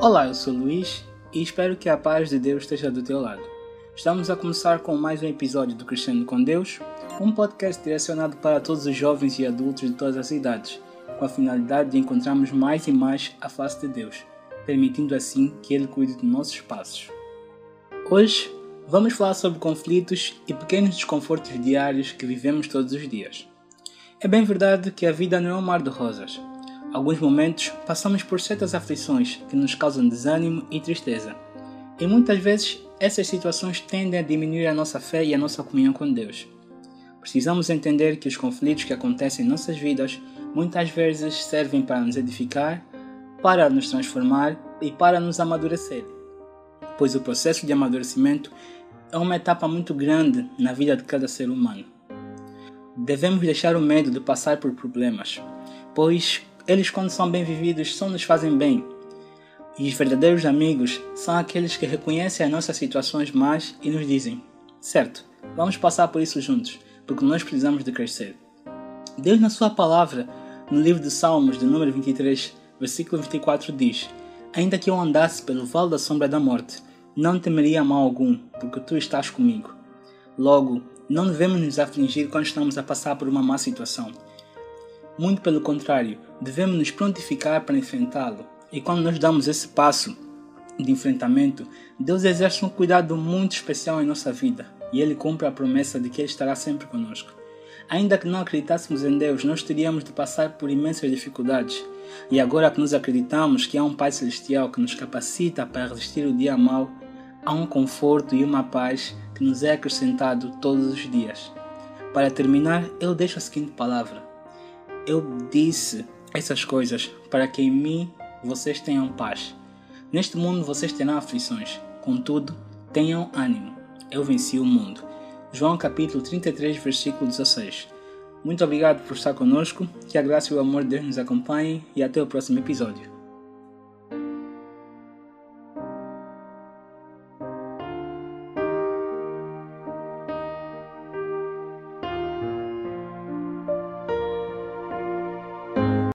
Olá, eu sou Luís e espero que a paz de Deus esteja do teu lado. Estamos a começar com mais um episódio do Crescendo com Deus, um podcast direcionado para todos os jovens e adultos de todas as idades, com a finalidade de encontrarmos mais e mais a face de Deus, permitindo assim que Ele cuide de nossos passos. Hoje vamos falar sobre conflitos e pequenos desconfortos diários que vivemos todos os dias. É bem verdade que a vida não é um mar de rosas Alguns momentos passamos por certas aflições que nos causam desânimo e tristeza. E muitas vezes essas situações tendem a diminuir a nossa fé e a nossa comunhão com Deus. Precisamos entender que os conflitos que acontecem em nossas vidas muitas vezes servem para nos edificar, para nos transformar e para nos amadurecer. Pois o processo de amadurecimento é uma etapa muito grande na vida de cada ser humano. Devemos deixar o medo de passar por problemas, pois eles, quando são bem vividos, só nos fazem bem. E os verdadeiros amigos são aqueles que reconhecem as nossas situações más e nos dizem: certo, vamos passar por isso juntos, porque nós precisamos de crescer. Deus, na Sua palavra, no livro de Salmos, de número 23, versículo 24, diz: Ainda que eu andasse pelo vale da sombra da morte, não temeria mal algum, porque tu estás comigo. Logo, não devemos nos afligir quando estamos a passar por uma má situação muito pelo contrário, devemos nos prontificar para enfrentá-lo. E quando nós damos esse passo de enfrentamento, Deus exerce um cuidado muito especial em nossa vida e Ele cumpre a promessa de que Ele estará sempre conosco. Ainda que não acreditássemos em Deus, nós teríamos de passar por imensas dificuldades. E agora que nos acreditamos que há um Pai Celestial que nos capacita para resistir o dia mau, há um conforto e uma paz que nos é acrescentado todos os dias. Para terminar, eu deixo a seguinte palavra: eu disse essas coisas para que em mim vocês tenham paz. Neste mundo vocês terão aflições, contudo, tenham ânimo. Eu venci o mundo. João capítulo 33, versículo 16. Muito obrigado por estar conosco, que a graça e o amor de Deus nos acompanhem e até o próximo episódio.